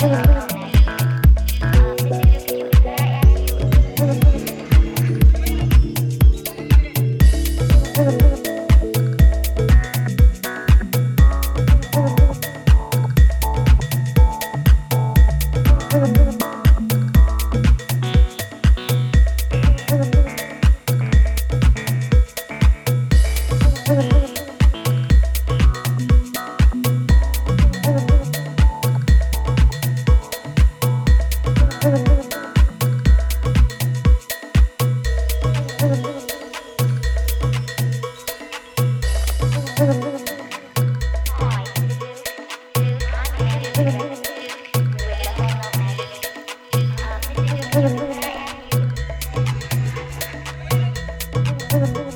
Bye. 那个个。